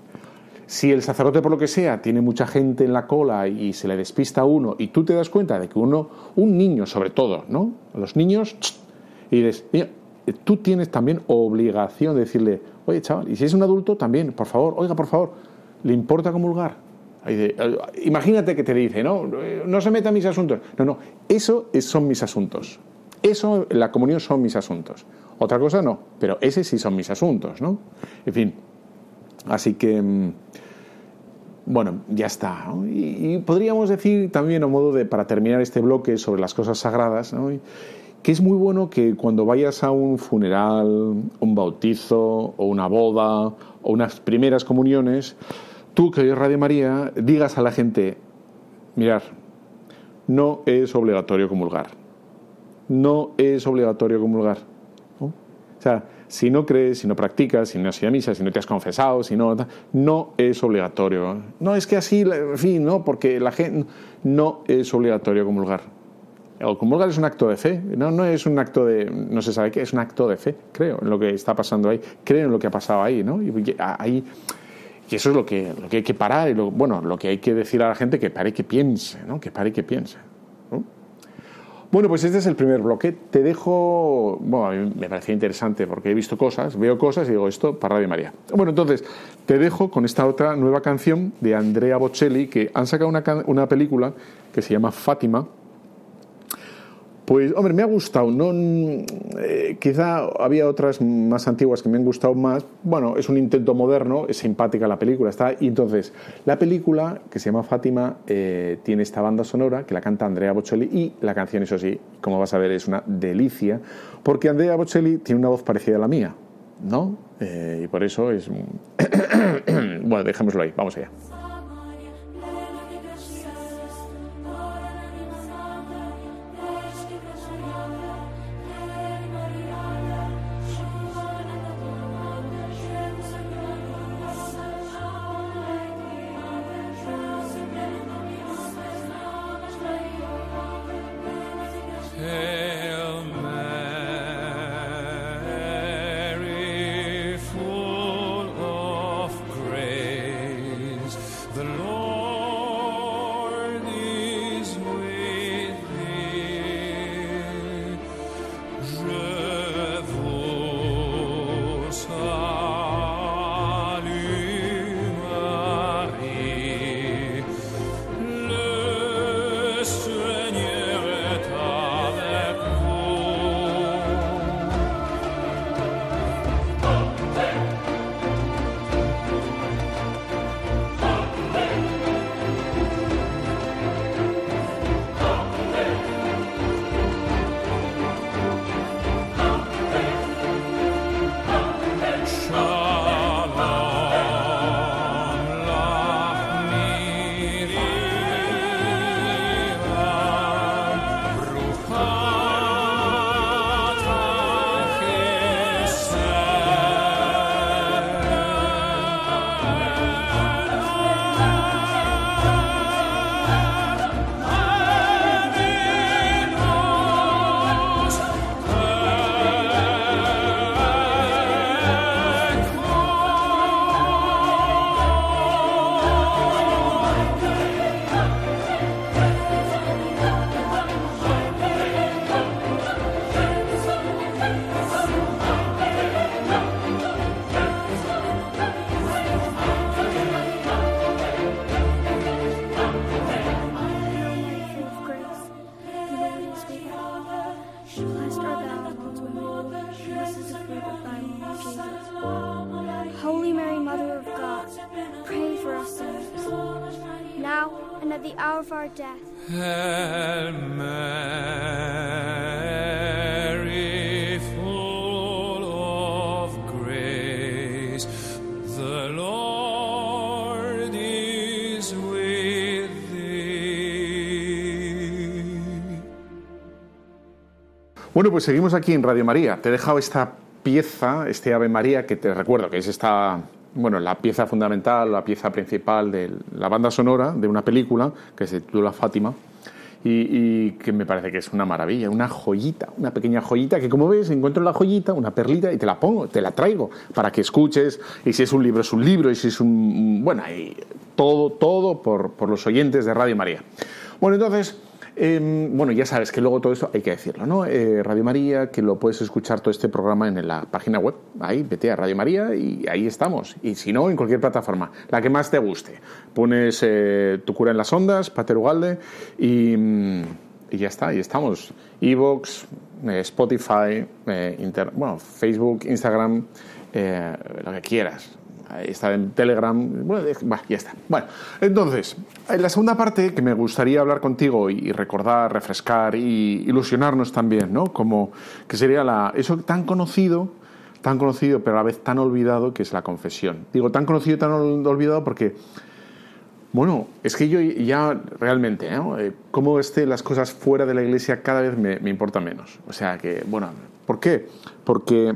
Speaker 1: Si el sacerdote, por lo que sea, tiene mucha gente en la cola y se le despista a uno y tú te das cuenta de que uno, un niño sobre todo, ¿no? los niños, y dices, tú tienes también obligación de decirle, Oye, chaval, y si es un adulto, también, por favor, oiga, por favor, ¿le importa comulgar? Eh, imagínate que te dice, no, no se meta mis asuntos. No, no, eso son mis asuntos. Eso, la comunión son mis asuntos. Otra cosa no, pero ese sí son mis asuntos, ¿no? En fin, así que, mm, bueno, ya está. Y, podríamos decir también, a modo de, para terminar este bloque sobre las cosas sagradas, que es muy bueno que cuando vayas a un funeral, un bautizo o una boda o unas primeras comuniones, tú que oyes Radio María digas a la gente, mirar, no es obligatorio comulgar. No es obligatorio comulgar. O sea, si no crees, si no practicas, si no has ido a misa, si no te has confesado, si no, no es obligatorio. No es que así, en fin, no, porque la gente no es obligatorio comulgar. El comulgar es un acto de fe, no, no es un acto de, no se sabe qué, es un acto de fe, creo, en lo que está pasando ahí, creo en lo que ha pasado ahí, ¿no? Y, ahí, y eso es lo que, lo que hay que parar, y lo, bueno, lo que hay que decir a la gente que pare que piense, ¿no? Que pare que piense. Bueno, pues este es el primer bloque. Te dejo, bueno, a mí me parecía interesante porque he visto cosas, veo cosas y digo esto para Radio María. Bueno, entonces te dejo con esta otra nueva canción de Andrea Bocelli que han sacado una, una película que se llama Fátima pues, hombre, me ha gustado. No, eh, quizá había otras más antiguas que me han gustado más. Bueno, es un intento moderno, es simpática la película, está. Y entonces, la película, que se llama Fátima, eh, tiene esta banda sonora que la canta Andrea Bocelli y la canción, eso sí, como vas a ver, es una delicia, porque Andrea Bocelli tiene una voz parecida a la mía, ¿no? Eh, y por eso es... bueno, dejémoslo ahí, vamos allá.
Speaker 2: Hour of our death.
Speaker 3: Hail Mary, full of grace, the Lord is with thee.
Speaker 1: Bueno, pues seguimos aquí en Radio María. Te he dejado esta pieza, este Ave María, que te recuerdo que es esta, bueno, la pieza fundamental, la pieza principal de la banda sonora de una película que se titula Fátima. Y, que me parece que es una maravilla, una joyita, una pequeña joyita que como ves encuentro la joyita, una perlita y te la pongo, te la traigo para que escuches y si es un libro es un libro y si es un... bueno, y todo, todo por, por los oyentes de Radio María. Bueno, entonces, eh, bueno, ya sabes que luego todo esto hay que decirlo, ¿no? Eh, Radio María, que lo puedes escuchar todo este programa en la página web, ahí, vete a Radio María y ahí estamos. Y si no, en cualquier plataforma, la que más te guste. Pones eh, Tu cura en las ondas, Pater Ugalde, y, mm, y ya está, ahí estamos. Evox, eh, Spotify, eh, inter- bueno, Facebook, Instagram, eh, lo que quieras. Está en Telegram. Bueno, ya está. Bueno, entonces, en la segunda parte que me gustaría hablar contigo y recordar, refrescar y ilusionarnos también, ¿no? Como que sería la, eso tan conocido, tan conocido, pero a la vez tan olvidado, que es la confesión. Digo tan conocido y tan ol- olvidado porque bueno, es que yo ya realmente, ¿no? Eh, cómo esté las cosas fuera de la iglesia cada vez me, me importa menos. O sea que, bueno, ¿por qué? Porque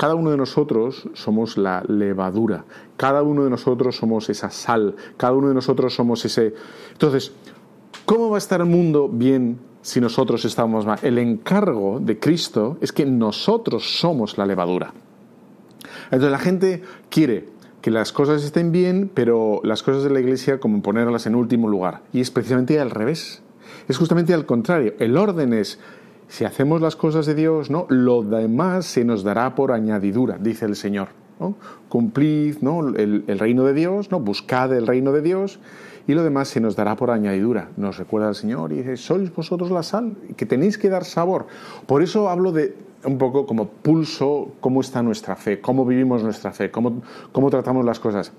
Speaker 1: cada uno de nosotros somos la levadura, cada uno de nosotros somos esa sal, cada uno de nosotros somos ese... Entonces, ¿cómo va a estar el mundo bien si nosotros estamos mal? El encargo de Cristo es que nosotros somos la levadura. Entonces la gente quiere que las cosas estén bien, pero las cosas de la iglesia como ponerlas en último lugar. Y es precisamente al revés. Es justamente al contrario. El orden es, si hacemos las cosas de Dios, ¿no? lo demás se nos dará por añadidura, dice el Señor. ¿no? Cumplid ¿no? el, el reino de Dios, ¿no? buscad el reino de Dios y lo demás se nos dará por añadidura. Nos recuerda el Señor y dice, sois vosotros la sal, que tenéis que dar sabor. Por eso hablo de un poco como pulso, cómo está nuestra fe, cómo vivimos nuestra fe, cómo, cómo tratamos las cosas.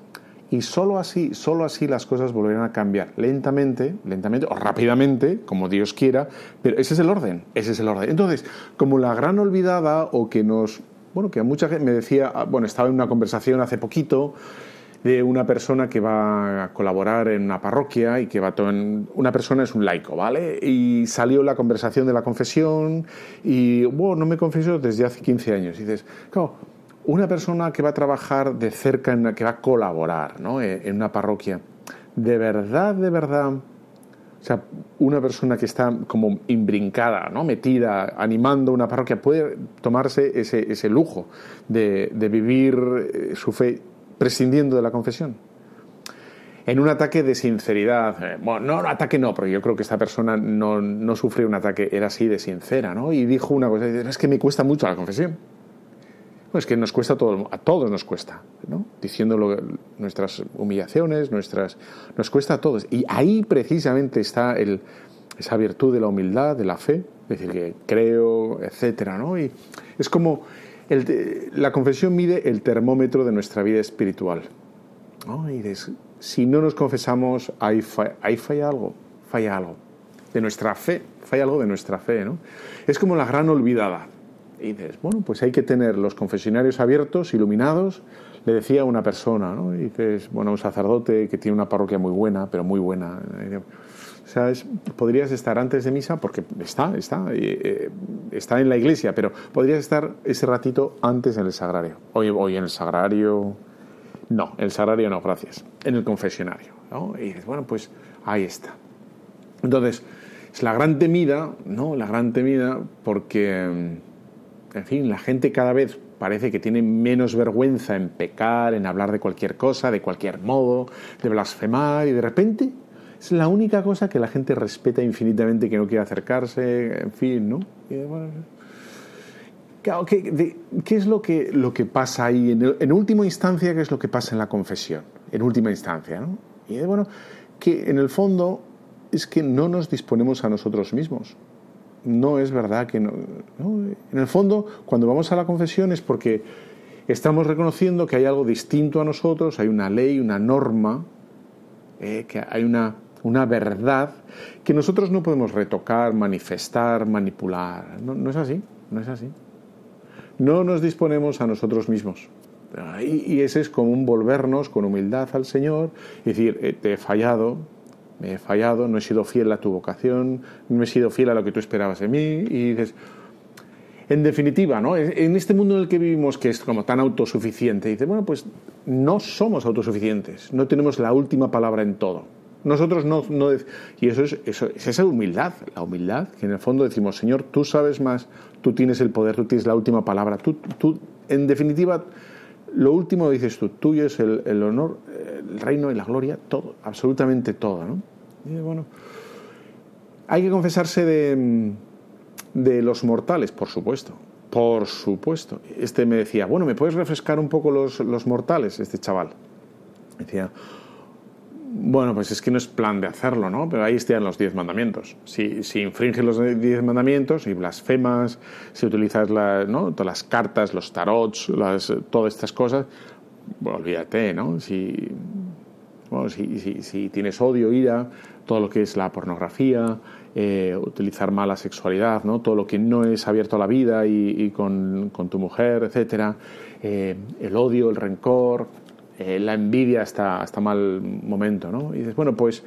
Speaker 1: Y solo así, solo así las cosas volverán a cambiar, lentamente, lentamente o rápidamente, como Dios quiera, pero ese es el orden, ese es el orden. Entonces, como la gran olvidada o que nos, bueno, que a mucha gente me decía, ah, bueno, estaba en una conversación hace poquito de una persona que va a colaborar en una parroquia y que va a en una persona es un laico, ¿vale? Y salió la conversación de la confesión y, bueno, no me confieso desde hace 15 años. Y dices, claro, una persona que va a trabajar de cerca, en, que va a colaborar ¿no? en, en una parroquia, de verdad, de verdad, o sea, una persona que está como imbrincada, ¿no? metida, animando una parroquia, puede tomarse ese, ese lujo de, de vivir eh, su fe prescindiendo de la confesión. En un ataque de sinceridad, eh, bueno, no, ataque no, porque yo creo que esta persona no, no sufrió un ataque, era así de sincera, ¿no? Y dijo una cosa, es que me cuesta mucho la confesión. Pues que nos cuesta a todos, nos cuesta, ¿no? Diciendo lo, nuestras humillaciones, nuestras, nos cuesta a todos. Y ahí precisamente está el, esa virtud de la humildad, de la fe, es decir, que creo, etcétera, ¿no? Y es como la confesión mide el termómetro de nuestra vida espiritual. ¿no? Y si no nos confesamos, ahí, ahí falla algo, falla algo. De nuestra fe, falla algo de nuestra fe, ¿no? Es como la gran olvidada. Y dices, bueno, pues hay que tener los confesionarios abiertos, iluminados. Le decía a una persona, ¿no? Y dices, bueno, un sacerdote que tiene una parroquia muy buena, pero muy buena. O sea, es, podrías estar antes de misa, porque está, está, eh, está en la iglesia, pero podrías estar ese ratito antes en el sagrario. Hoy, hoy en el sagrario, no, el sagrario no, gracias. En el confesionario, ¿no? Y dices, bueno, pues ahí está. Entonces, es la gran temida, ¿no? La gran temida porque, en fin, la gente cada vez parece que tiene menos vergüenza en pecar, en hablar de cualquier cosa, de cualquier modo, de blasfemar, y de repente es la única cosa que la gente respeta infinitamente, que no quiere acercarse, en fin, ¿no? ¿qué, ¿qué, es lo que, lo que pasa ahí? En, el, en, última instancia, ¿qué es lo que pasa en la confesión? En última instancia, ¿no? Y bueno, que en el fondo es que no nos disponemos a nosotros mismos. No es verdad que no. En el fondo, cuando vamos a la confesión es porque estamos reconociendo que hay algo distinto a nosotros, hay una ley, una norma, eh, que hay una una verdad que nosotros no podemos retocar, manifestar, manipular. No, no es así, no es así. No nos disponemos a nosotros mismos. Y, y ese es como un volvernos con humildad al Señor y decir, eh, te he fallado, me he fallado, no he sido fiel a tu vocación, no he sido fiel a lo que tú esperabas de mí. Y dices, en definitiva, ¿no? en este mundo en el que vivimos, que es como tan autosuficiente, dice, bueno, pues no somos autosuficientes, no tenemos la última palabra en todo. Nosotros no, no y eso es, eso es esa humildad, la humildad, que en el fondo decimos, Señor, tú sabes más, tú tienes el poder, tú tienes la última palabra, tú, tú en definitiva, lo último lo dices tú, tuyo es el, honor, el reino y la gloria, todo, absolutamente todo, ¿no? Y bueno, hay que confesarse de, de los mortales, por supuesto. Por supuesto. Este me decía, bueno, ¿me puedes refrescar un poco los, los mortales, este chaval? Decía, bueno, pues es que no es plan de hacerlo, ¿no? Pero ahí están los diez mandamientos. Si, si infringes los diez mandamientos y blasfemas, si utilizas la, ¿no? todas las cartas, los tarots, las, todas estas cosas, bueno, olvídate, ¿no? Si, bueno, si, si, si, tienes odio, ira, todo lo que es la pornografía, eh, utilizar mala sexualidad, ¿no? todo lo que no es abierto a la vida y, y con, con, tu mujer, etcétera, eh, el odio, el rencor, eh, la envidia hasta, mal momento, ¿no? Y dices, bueno, pues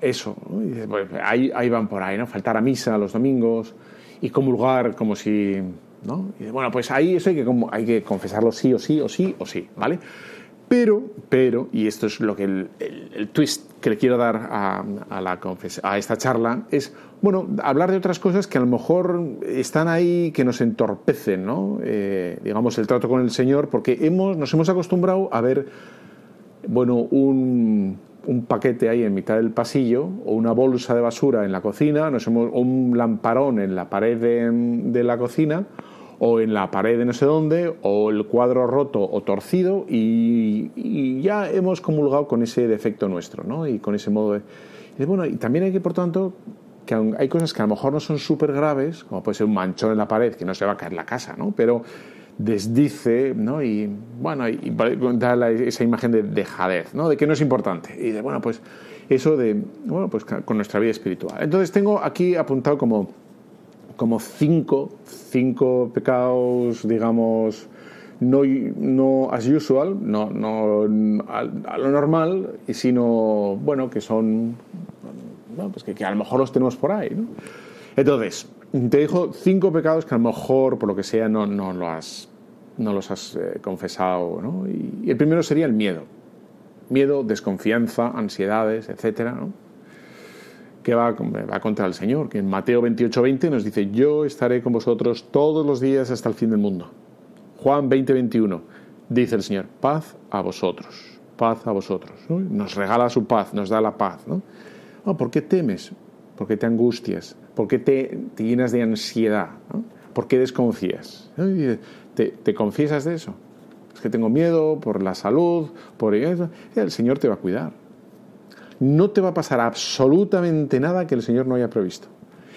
Speaker 1: eso, ¿no? y dices, pues ahí, ahí, van por ahí, ¿no? Faltar a misa los domingos y comulgar como si, ¿no? Y dices, bueno, pues ahí eso hay que, hay que confesarlo sí o sí o sí o sí, ¿vale? Pero, pero, y esto es lo que el, el, twist que le quiero dar a, a, la a esta charla, es, bueno, hablar de otras cosas que a lo mejor están ahí, que nos entorpecen, ¿no? Eh, digamos, el trato con el Señor, porque hemos, nos hemos acostumbrado a ver, bueno, un, un paquete ahí en mitad del pasillo, o una bolsa de basura en la cocina, nos hemos, o un lamparón en la pared de, de la cocina, o en la pared de no sé dónde, o el cuadro roto o torcido, y, ya hemos comulgado con ese defecto nuestro, ¿no? Y con ese modo de... Bueno, y también hay que, por tanto, que hay cosas que a lo mejor no son súper graves, como puede ser un manchón en la pared, que no se va a caer la casa, ¿no? Pero desdice, ¿no? Y bueno, y, y da la, esa imagen de dejadez, ¿no? De que no es importante. Y de, bueno, pues eso de, bueno, pues con nuestra vida espiritual. Entonces tengo aquí apuntado como como cinco, cinco pecados, digamos, no, no as usual, no, no a, a, lo normal, sino, bueno, que son, bueno, pues que, que, a lo mejor los tenemos por ahí, ¿no? Entonces, te dijo cinco pecados que a lo mejor, por lo que sea, no, no, lo has, no los has eh, confesado, ¿no? Y, y el primero sería el miedo. Miedo, desconfianza, ansiedades, etcétera, ¿no? Que va, va, contra el Señor, que en Mateo 28, 20 nos dice, yo estaré con vosotros todos los días hasta el fin del mundo. Juan 20, 21 dice el Señor, paz a vosotros, paz a vosotros. ¿no? Nos regala su paz, nos da la paz. ¿no? Oh, ¿Por qué temes? ¿Por qué te angustias? ¿Por qué te, llenas de ansiedad? ¿Por qué desconfías? ¿Te, ¿Te confiesas de eso? Es que tengo miedo por la salud, por eso. El Señor te va a cuidar no te va a pasar absolutamente nada que el Señor no haya previsto.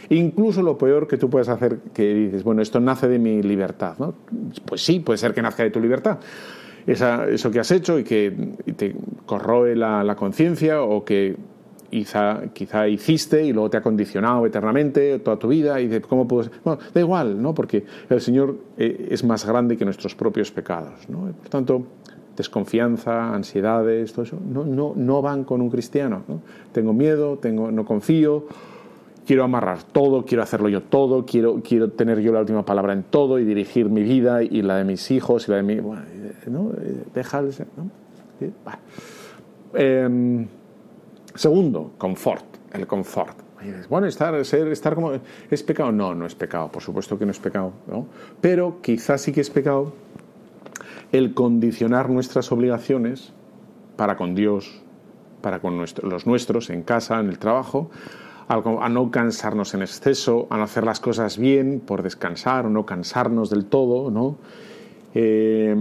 Speaker 1: Incluso lo peor que tú puedes hacer, que dices, bueno, esto nace de mi libertad. Pues sí, puede ser que nazca de tu libertad. Esa, eso que has hecho y que te corroe la, la conciencia o que quizá, quizá hiciste y luego te ha condicionado eternamente toda tu vida y dices, ¿cómo puedes? Bueno, da igual, ¿no? Porque el Señor eh, es más grande que nuestros propios pecados, ¿no? por tanto, desconfianza, ansiedades, todo eso, no, no, no van con un cristiano. ¿no? Tengo miedo, tengo, no confío, quiero amarrar todo, quiero hacerlo yo todo, quiero, quiero tener yo la última palabra en todo y dirigir mi vida y la de mis hijos y la de mi... Bueno, ¿no? Deja ¿no? Bueno. Eh, segundo, confort, el confort. Bueno, estar, ser, estar como... ¿Es pecado? No, no es pecado, por supuesto que no es pecado, ¿no? Pero quizás sí que es pecado el condicionar nuestras obligaciones para con Dios, para con nuestro, los nuestros, en casa, en el trabajo, a no cansarnos en exceso, a no hacer las cosas bien por descansar o no cansarnos del todo, ¿no? Eh,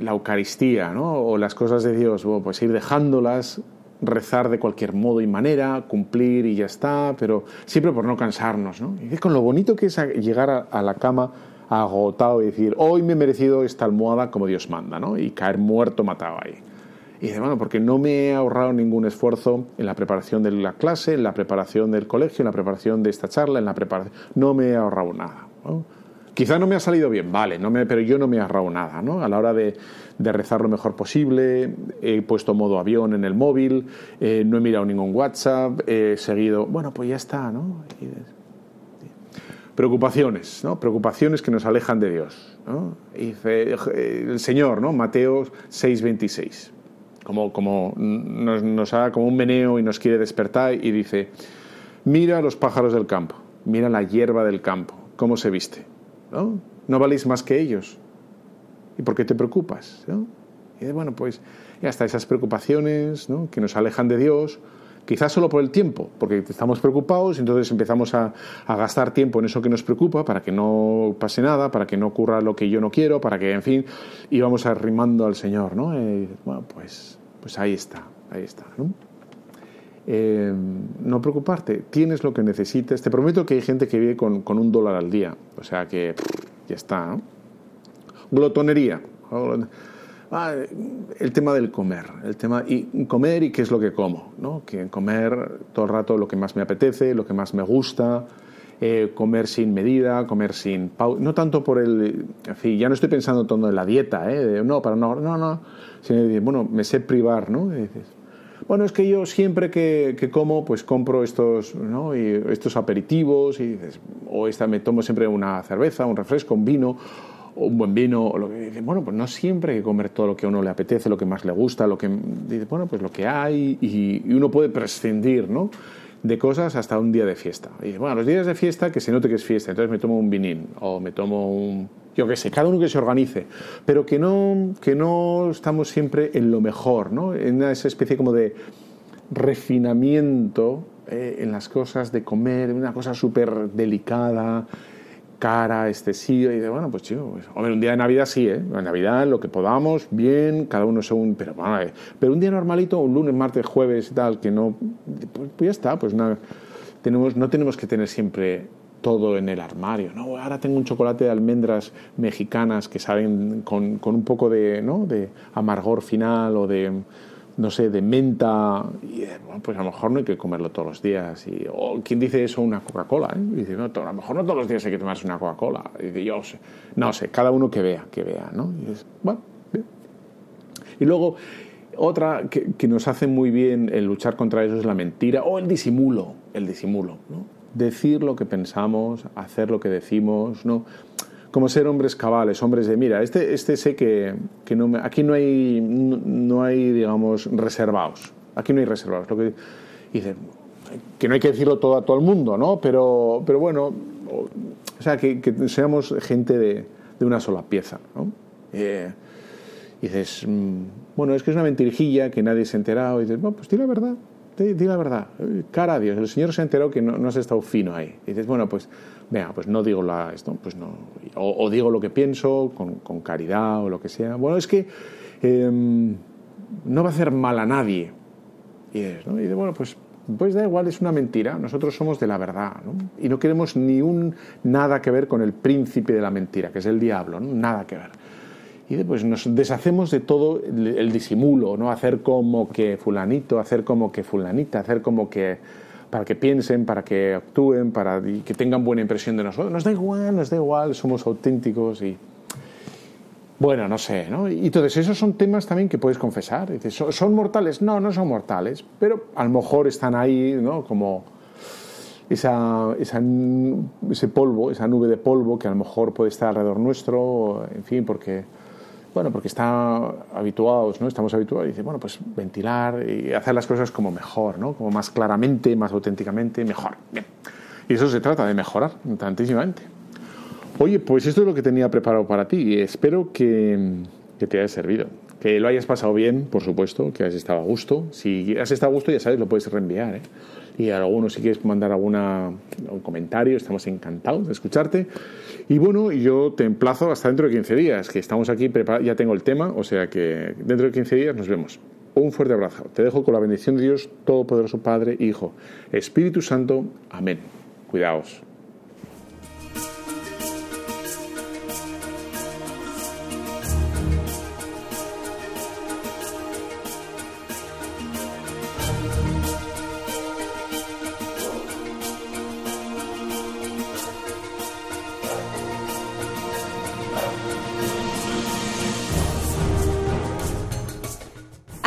Speaker 1: la Eucaristía, ¿no? O las cosas de Dios, pues ir dejándolas, rezar de cualquier modo y manera, cumplir y ya está, pero siempre por no cansarnos, ¿no? Y con lo bonito que es llegar a la cama agotado y decir, hoy me he merecido esta almohada como Dios manda, ¿no? Y caer muerto matado ahí. Y dice, bueno, porque no me he ahorrado ningún esfuerzo en la preparación de la clase, en la preparación del colegio, en la preparación de esta charla, en la preparación... No me he ahorrado nada. ¿no? Quizá no me ha salido bien, vale, no me, pero yo no me he ahorrado nada, ¿no? A la hora de, de rezar lo mejor posible, he puesto modo avión en el móvil, eh, no he mirado ningún WhatsApp, he seguido, bueno, pues ya está, ¿no? Y, preocupaciones, ¿no? Preocupaciones que nos alejan de Dios, ¿no? Y dice el Señor, ¿no? Mateo 6:26 como, como nos, nos haga como un meneo y nos quiere despertar y dice, mira los pájaros del campo, mira la hierba del campo, cómo se viste, ¿no? No valéis más que ellos. ¿Y por qué te preocupas? ¿no? Y bueno, pues ya está, esas preocupaciones ¿no? que nos alejan de Dios, quizás solo por el tiempo, porque estamos preocupados y entonces empezamos a, gastar tiempo en eso que nos preocupa para que no pase nada, para que no ocurra lo que yo no quiero, para que, en fin, y vamos arrimando al Señor, ¿no? Y, bueno, pues pues ahí está, ahí está. ¿no? Eh, no preocuparte, tienes lo que necesites. Te prometo que hay gente que vive con, con un dólar al día, o sea que ya está. ¿no? Glotonería. Ah, el tema del comer, el tema y comer y qué es lo que como, ¿no? Que comer todo el rato lo que más me apetece, lo que más me gusta, eh, comer sin medida, comer sin pausa, no tanto por el, en fin, ya no estoy pensando todo en la dieta, ¿eh? no, para no, no, no, sino, bueno, me sé privar, ¿no? Dices, bueno, es que yo siempre que, que como, pues compro estos, ¿no? estos aperitivos, y dices, o esta, me tomo siempre una cerveza, un refresco, un vino, un buen vino, o lo que, bueno, pues no siempre hay que comer todo lo que a uno le apetece, lo que más le gusta, lo que, bueno, pues lo que hay, y, y uno puede prescindir, ¿no? de cosas hasta un día de fiesta. Y bueno, los días de fiesta que se note que es fiesta, entonces me tomo un vinín o me tomo un yo qué sé, cada uno que se organice, pero que no que no estamos siempre en lo mejor, ¿no? En esa especie como de refinamiento eh, en las cosas de comer, una cosa súper delicada, cara, excesiva, y de, bueno, pues chico, pues, hombre, un día de Navidad sí, ¿eh? En Navidad lo que podamos, bien, cada uno según, pero bueno, pero un día normalito, un lunes, martes, jueves y tal, que no, pues, pues ya está, pues nada, tenemos, no tenemos que tener siempre todo en el armario, no, ahora tengo un chocolate de almendras mexicanas que saben con, con un poco de, ¿no? de amargor final o de no sé, de menta, y, bueno, pues a lo mejor no hay que comerlo todos los días. Y, o quien dice eso, una Coca-Cola. ¿eh? Dice, no, a lo mejor no todos los días hay que tomarse una Coca-Cola. Dice, yo sé, no sé, cada uno que vea, que vea, ¿no? Y, es, bueno, bien. y luego, otra que, que, nos hace muy bien el luchar contra eso es la mentira o el disimulo, el disimulo, ¿no? Decir lo que pensamos, hacer lo que decimos, ¿no? Como ser hombres cabales, hombres de mira, este, este sé que, que no me, aquí no hay, no, no, hay, digamos, reservados, aquí no hay reservados. Lo que dice, que no hay que decirlo todo a todo el mundo, ¿no? Pero, pero bueno, o, o sea, que, que, seamos gente de, de, una sola pieza, ¿no? Eh, y dices, mmm, bueno, es que es una mentirijilla que nadie se ha enterado, y dices, bueno, pues di la verdad, di, la verdad, cara a Dios, el Señor se ha enterado que no, no has estado fino ahí. Dices, bueno, pues venga, pues no digo la, esto, pues no, o, digo lo que pienso con, con, caridad o lo que sea. Bueno, es que eh, no va a hacer mal a nadie. Y, es, ¿no? y de, bueno, pues, pues da igual, es una mentira. Nosotros somos de la verdad, ¿no? Y no queremos ni un nada que ver con el príncipe de la mentira, que es el diablo, ¿no? Nada que ver. Y pues nos deshacemos de todo el, disimulo, ¿no? Hacer como que fulanito, hacer como que fulanita, hacer como que para que piensen, para que actúen, para que tengan buena impresión de nosotros. Nos da igual, nos da igual, somos auténticos y... Bueno, no sé, ¿no? Y entonces esos son temas también que puedes confesar. Dices, ¿son mortales? No, no son mortales, pero a lo mejor están ahí, ¿no? Como esa, esa, ese polvo, esa nube de polvo que a lo mejor puede estar alrededor nuestro, en fin, porque bueno, porque está habituados, ¿no? Estamos habituados y dice, bueno, pues ventilar y hacer las cosas como mejor, ¿no? Como más claramente, más auténticamente, mejor. Y eso se trata de mejorar tantísimamente. Oye, pues esto es lo que tenía preparado para ti y espero que, te haya servido. Que lo hayas pasado bien, por supuesto, que hayas estado a gusto. Si has estado a gusto, ya sabes, lo puedes reenviar, ¿eh? Y a alguno, si quieres mandar alguna, un comentario, estamos encantados de escucharte. Y bueno, yo te emplazo hasta dentro de 15 días, que estamos aquí, ya tengo el tema, o sea que dentro de 15 días nos vemos. Un fuerte abrazo. Te dejo con la bendición de Dios Todopoderoso Padre, Hijo, Espíritu Santo. Amén. Cuidaos.